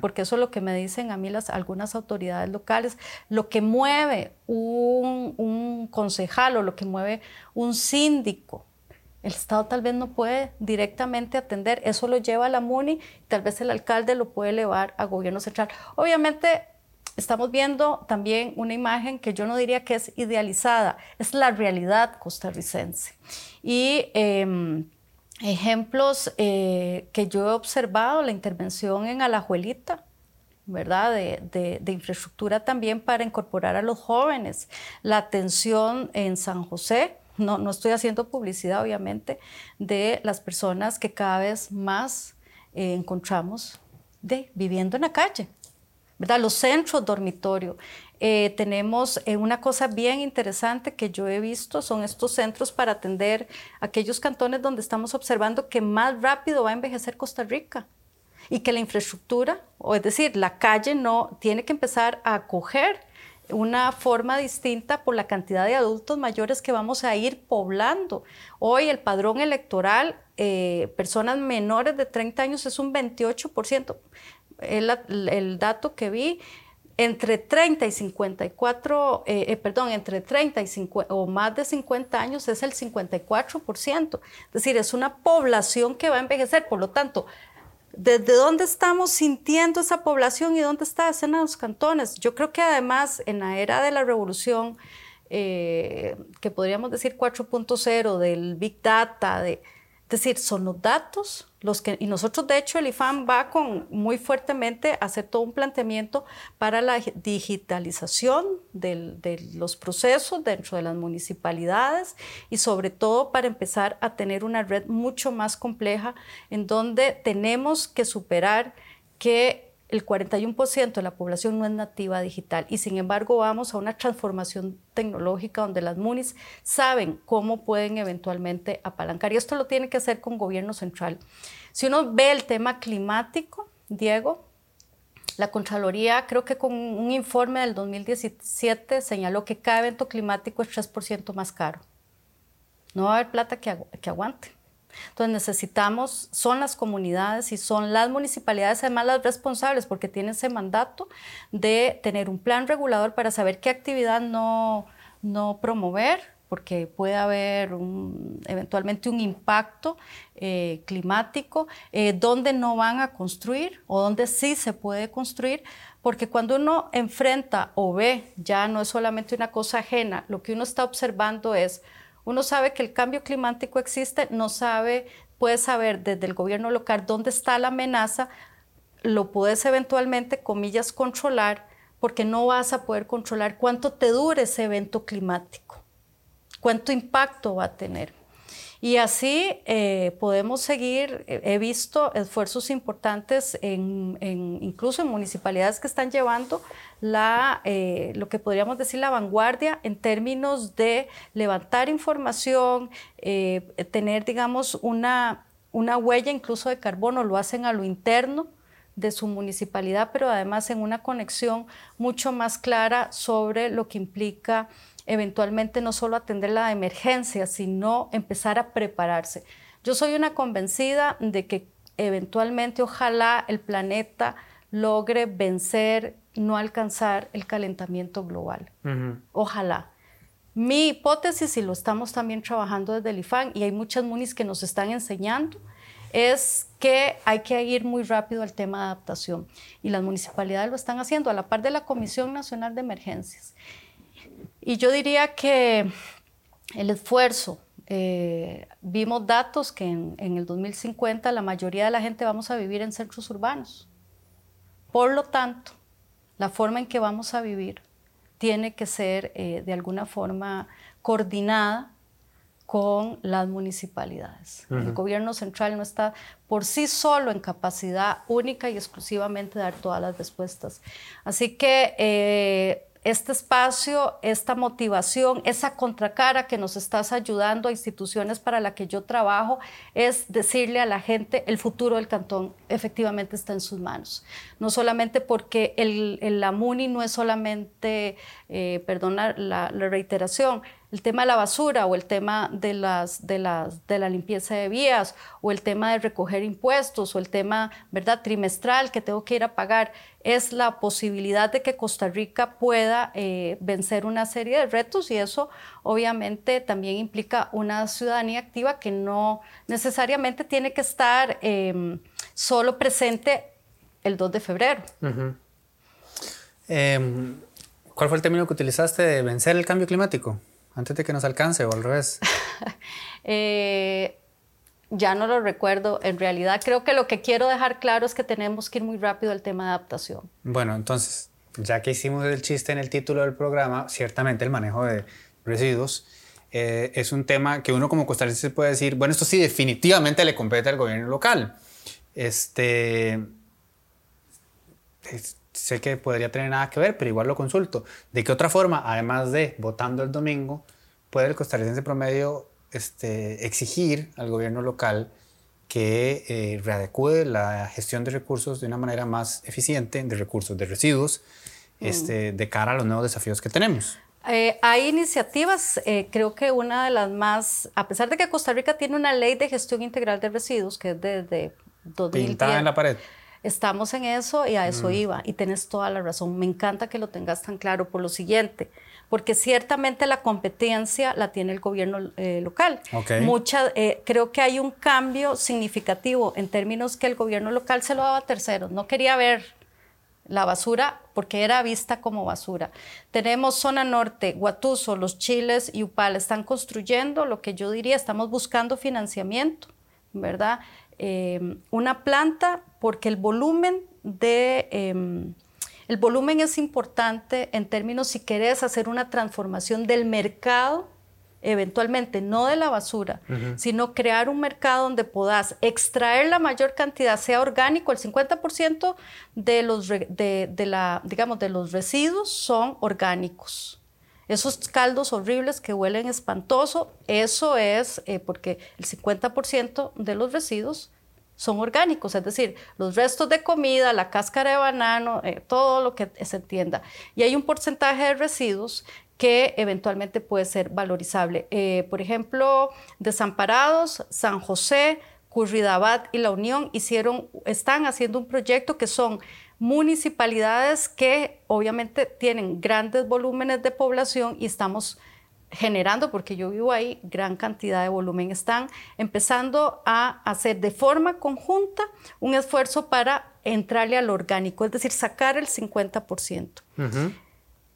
Speaker 3: porque eso es lo que me dicen a mí las, algunas autoridades locales, lo que mueve un, concejal o lo que mueve un síndico. El Estado tal vez no puede directamente atender, eso lo lleva a la MUNI, tal vez el alcalde lo puede elevar a gobierno central. Obviamente estamos viendo también una imagen que yo no diría que es idealizada, es la realidad costarricense. Y em, ejemplos eh, que yo he observado, la intervención en Alajuelita, ¿verdad? De, infraestructura también para incorporar a los jóvenes, la atención en San José, no, no estoy haciendo publicidad obviamente, de las personas que cada vez más eh, encontramos de, viviendo en la calle, ¿verdad? Los centros dormitorio, eh, tenemos eh, una cosa bien interesante que yo he visto, son estos centros para atender aquellos cantones donde estamos observando que más rápido va a envejecer Costa Rica y que la infraestructura, o es decir, la calle no tiene que empezar a acoger una forma distinta por la cantidad de adultos mayores que vamos a ir poblando. Hoy el padrón electoral, eh, personas menores de 30 años es un 28%. El, el dato que vi, entre 30 y 54, eh, eh, perdón, entre 30 y 50 o más de 50 años es el 54%. Es decir, es una población que va a envejecer. Por lo tanto, ¿desde dónde estamos sintiendo esa población y dónde está escena de los cantones? Yo creo que además en la era de la revolución, eh, que podríamos decir 4.0, del Big Data, de es decir, son los datos los que, y nosotros de hecho el IFAM va con muy fuertemente a hacer todo un planteamiento para la digitalización de los procesos dentro de las municipalidades y sobre todo para empezar a tener una red mucho más compleja en donde tenemos que superar que el 41% de la población no es nativa digital y sin embargo vamos a una transformación tecnológica donde las MUNIS saben cómo pueden eventualmente apalancar y esto lo tiene que hacer con gobierno central. Si uno ve el tema climático, Diego, la Contraloría creo que con un informe del 2017 señaló que cada evento climático es 3% más caro. No va a haber plata que, que aguante. Entonces necesitamos, son las comunidades y son las municipalidades además las responsables porque tienen ese mandato de tener un plan regulador para saber qué actividad no, no promover, porque puede haber eventualmente un impacto eh, climático, eh, donde no van a construir o donde sí se puede construir, porque cuando uno enfrenta o ve, ya no es solamente una cosa ajena, lo que uno está observando es uno sabe que el cambio climático existe, no sabe, puede saber desde el gobierno local dónde está la amenaza, lo puedes eventualmente, comillas, controlar, porque no vas a poder controlar cuánto te dure ese evento climático, cuánto impacto va a tener. Y así eh, podemos seguir, he visto esfuerzos importantes en, incluso en municipalidades que están llevando la, eh, lo que podríamos decir la vanguardia en términos de levantar información, eh, tener, digamos, una, una huella incluso de carbono, lo hacen a lo interno de su municipalidad, pero además en una conexión mucho más clara sobre lo que implica eventualmente no solo atender la emergencia, sino empezar a prepararse. Yo soy una convencida de que eventualmente ojalá el planeta logre vencer, no alcanzar el calentamiento global. Ojalá. Mi hipótesis, y lo estamos también trabajando desde el IFAN, y hay muchas munis que nos están enseñando, es que hay que ir muy rápido al tema de adaptación y las municipalidades lo están haciendo a la par de la Comisión Nacional de Emergencias. Y yo diría que el esfuerzo, eh, vimos datos que en, el 2050 la mayoría de la gente vamos a vivir en centros urbanos. Por lo tanto, la forma en que vamos a vivir tiene que ser eh, de alguna forma coordinada con las municipalidades. El gobierno central no está por sí solo en capacidad única y exclusivamente de dar todas las respuestas. Así que eh, este espacio, esta motivación, esa contracara que nos estás ayudando a instituciones para la que yo trabajo, es decirle a la gente el futuro del cantón efectivamente está en sus manos. No solamente porque el, el la MUNI no es solamente, eh, perdona la reiteración, el tema de la basura o el tema de, las, de, las, de la limpieza de vías o el tema de recoger impuestos o el tema ¿verdad? trimestral que tengo que ir a pagar, es la posibilidad de que Costa Rica pueda eh, vencer una serie de retos y eso obviamente también implica una ciudadanía activa que no necesariamente tiene que estar em, solo presente el 2 de febrero.
Speaker 2: Em, ¿Cuál fue el término que utilizaste de vencer el cambio climático? Antes de que nos alcance o al revés?
Speaker 3: Eh, ya no lo recuerdo. En realidad creo que lo que quiero dejar claro es que tenemos que ir muy rápido al tema de adaptación.
Speaker 2: Bueno, entonces, ya que hicimos el chiste en el título del programa, ciertamente el manejo de residuos eh, es un tema que uno como costarricense puede decir, bueno, esto sí definitivamente le compete al gobierno local. Este, sé que podría tener nada que ver, pero igual lo consulto. ¿De qué otra forma, además de votando el domingo, puede el costarricense promedio este, exigir al gobierno local que eh, readecue la gestión de recursos de una manera más eficiente, de recursos, de residuos, mm. este, de cara a los nuevos desafíos que tenemos?
Speaker 3: Eh, hay iniciativas, eh, creo que una de las más, a pesar de que Costa Rica tiene una ley de gestión integral de residuos que es desde 2010.
Speaker 2: Pintada en la pared.
Speaker 3: Estamos en eso y a eso mm. iba. Y tienes toda la razón. Me encanta que lo tengas tan claro por lo siguiente, porque ciertamente la competencia la tiene el gobierno eh, local. Mucha, eh, creo que hay un cambio significativo en términos que el gobierno local se lo daba a terceros. No quería ver la basura porque era vista como basura. Tenemos zona norte, Guatuso, los Chiles y Upal están construyendo lo que yo diría, estamos buscando financiamiento, ¿verdad? Em, una planta porque el volumen de... Em, el volumen es importante en términos si querés hacer una transformación del mercado, eventualmente, no de la basura, sino crear un mercado donde puedas extraer la mayor cantidad, sea orgánico, el 50% de los, de, la, digamos, de los residuos son orgánicos. Esos caldos horribles que huelen espantoso, eso es eh, porque el 50% de los residuos son orgánicos, es decir, los restos de comida, la cáscara de banano, eh, todo lo que se entienda. Y hay un porcentaje de residuos que eventualmente puede ser valorizable. Eh, por ejemplo, Desamparados, San José, Curridabat y La Unión hicieron, están haciendo un proyecto que son municipalidades que obviamente tienen grandes volúmenes de población y estamos generando, porque yo vivo ahí, gran cantidad de volumen. Están empezando a hacer de forma conjunta un esfuerzo para entrarle al orgánico, es decir, sacar el 50%.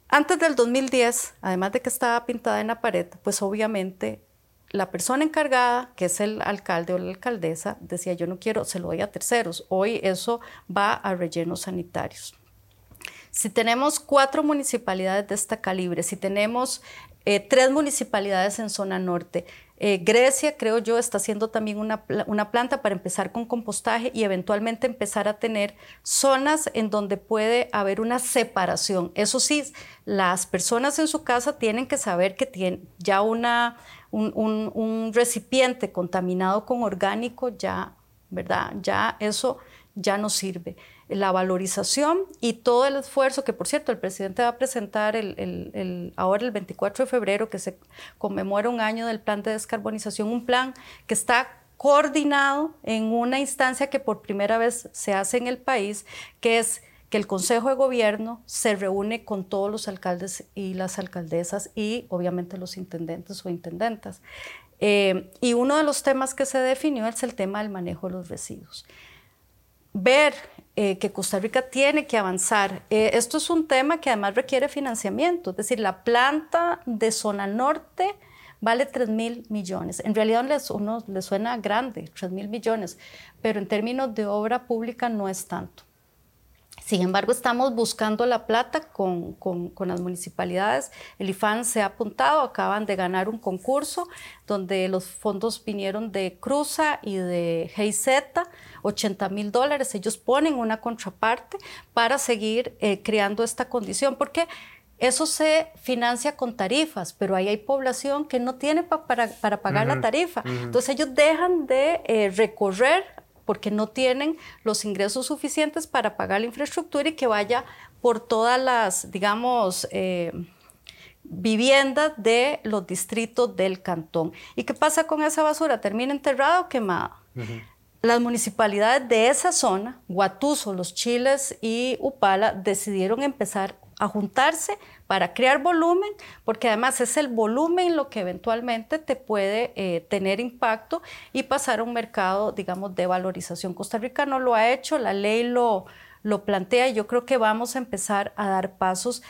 Speaker 3: Antes del 2010, además de que estaba pintada en la pared, pues obviamente la persona encargada, que es el alcalde o la alcaldesa, decía, yo no quiero, se lo doy a terceros. Hoy eso va a rellenos sanitarios. Si tenemos cuatro municipalidades de este calibre, si tenemos eh, tres municipalidades en zona norte, eh, Grecia, creo yo, está haciendo también una, una, planta para empezar con compostaje y eventualmente empezar a tener zonas en donde puede haber una separación. Eso sí, las personas en su casa tienen que saber que tienen ya una un, recipiente contaminado con orgánico, ya, ¿verdad? Ya eso ya no sirve. La valorización y todo el esfuerzo, que por cierto el presidente va a presentar el, ahora el 24 de febrero, que se conmemora un año del plan de descarbonización, un plan que está coordinado en una instancia que por primera vez se hace en el país, que es que el Consejo de Gobierno se reúne con todos los alcaldes y las alcaldesas y obviamente los intendentes o intendentas. Eh, y uno de los temas que se definió es el tema del manejo de los residuos. Ver eh, que Costa Rica tiene que avanzar. Eh, esto es un tema que además requiere financiamiento, es decir, la planta de zona norte vale 3 mil millones. En realidad les, uno le suena grande, 3 mil millones, pero en términos de obra pública no es tanto. Sin embargo, estamos buscando la plata con, con, con, las municipalidades. El IFAN se ha apuntado, acaban de ganar un concurso donde los fondos vinieron de Cruza y de GIZ, 80 mil dólares. Ellos ponen una contraparte para seguir eh, creando esta condición, porque eso se financia con tarifas, pero ahí hay población que no tiene para, para, pagar la tarifa. Entonces ellos dejan de eh, recorrer porque no tienen los ingresos suficientes para pagar la infraestructura y que vaya por todas las, digamos, eh, viviendas de los distritos del cantón. ¿Y qué pasa con esa basura? ¿Termina enterrada o quemada? Las municipalidades de esa zona, Guatuso, Los Chiles y Upala, decidieron empezar a juntarse para crear volumen, porque además es el volumen lo que eventualmente te puede eh, tener impacto y pasar a un mercado, digamos, de valorización. Costa Rica no lo ha hecho, la ley lo, lo plantea y yo creo que vamos a empezar a dar pasos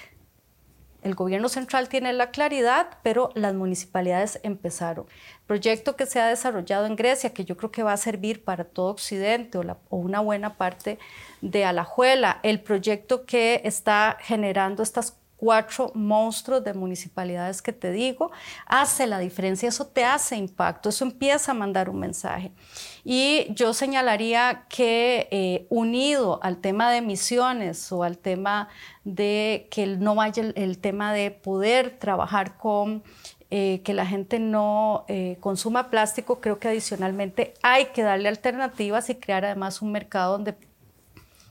Speaker 3: el gobierno central tiene la claridad, pero las municipalidades empezaron. Proyecto que se ha desarrollado en Grecia, que yo creo que va a servir para todo Occidente o, o una buena parte de Alajuela. El proyecto que está generando estas cuatro monstruos de municipalidades que te digo, hace la diferencia, eso te hace impacto, eso empieza a mandar un mensaje. Y yo señalaría que eh, unido al tema de emisiones o al tema de que no vaya el, tema de poder trabajar con eh, que la gente no eh, consuma plástico, creo que adicionalmente hay que darle alternativas y crear además un mercado donde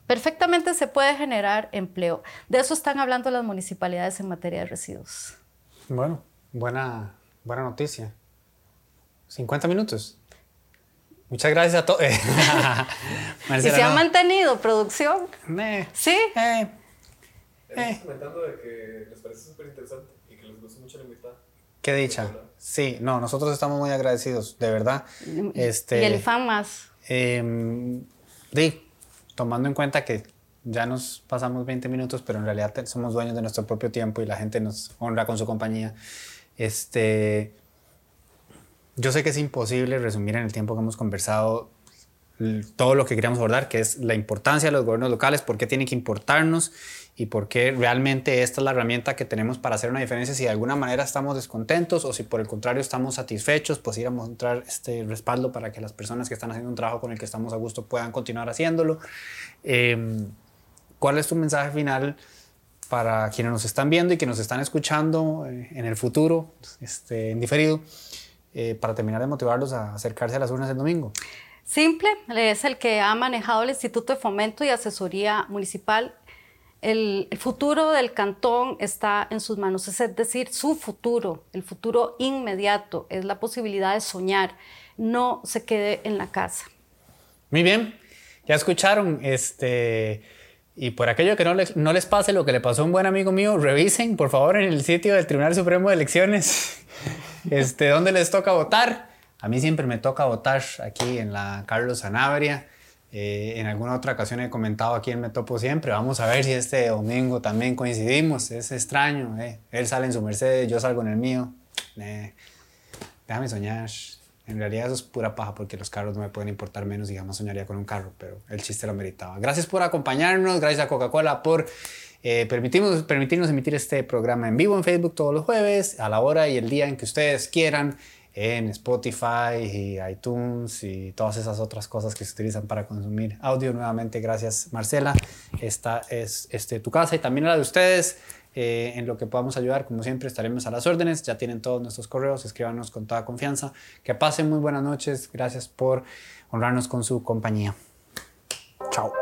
Speaker 3: Perfectamente se puede generar empleo. De eso están hablando las municipalidades en materia de residuos.
Speaker 2: Bueno, buena, buena noticia. 50 minutos. Muchas gracias a todos.
Speaker 3: ¿Y se ha mantenido producción? ¿Sí?
Speaker 4: Eh. Eh. comentando de que les parece súper interesante y que les gusta mucho la invitada.
Speaker 2: Qué dicha. Sí, no, nosotros estamos muy agradecidos, de verdad. Este,
Speaker 3: y el fan más.
Speaker 2: Eh, tomando en cuenta que ya nos pasamos 20 minutos, pero en realidad somos dueños de nuestro propio tiempo y la gente nos honra con su compañía. Este, yo sé que es imposible resumir en el tiempo que hemos conversado todo lo que queríamos abordar, que es la importancia de los gobiernos locales, por qué tienen que importarnos y por qué realmente esta es la herramienta que tenemos para hacer una diferencia. Si de alguna manera estamos descontentos o si por el contrario estamos satisfechos, pues ir a mostrar este respaldo para que las personas que están haciendo un trabajo con el que estamos a gusto puedan continuar haciéndolo. Em, ¿Cuál es tu mensaje final para quienes nos están viendo y que nos están escuchando eh, en el futuro, este, en diferido, eh, para terminar de motivarlos a acercarse a las urnas el domingo?
Speaker 3: Simple, es el que ha manejado el Instituto de Fomento y Asesoría Municipal. El, futuro del cantón está en sus manos, es decir, su futuro, el futuro inmediato, es la posibilidad de soñar, no se quede en la casa.
Speaker 2: Muy bien, ya escucharon, este, y por aquello que no les, no les pase lo que le pasó a un buen amigo mío, revisen por favor en el sitio del Tribunal Supremo de Elecciones, este, dónde les toca votar a mí siempre me toca votar aquí en la Carlos Sanabria. Eh, en alguna otra ocasión he comentado aquí en Me Topo Siempre. Vamos a ver si este domingo también coincidimos. Es extraño. Eh. Él sale en su Mercedes, yo salgo en el mío. Eh, déjame soñar. En realidad eso es pura paja porque los carros no me pueden importar menos y jamás soñaría con un carro, pero el chiste lo meritaba. Gracias por acompañarnos, gracias a Coca-Cola por permitirnos, permitirnos emitir este programa en vivo en Facebook todos los jueves, a la hora y el día en que ustedes quieran en Spotify y iTunes y todas esas otras cosas que se utilizan para consumir audio. Nuevamente, gracias Marcela. Esta es este, tu casa y también la de ustedes. Eh, en lo que podamos ayudar, como siempre, estaremos a las órdenes. Ya tienen todos nuestros correos, escríbanos con toda confianza. Que pasen muy buenas noches. Gracias por honrarnos con su compañía. Chao.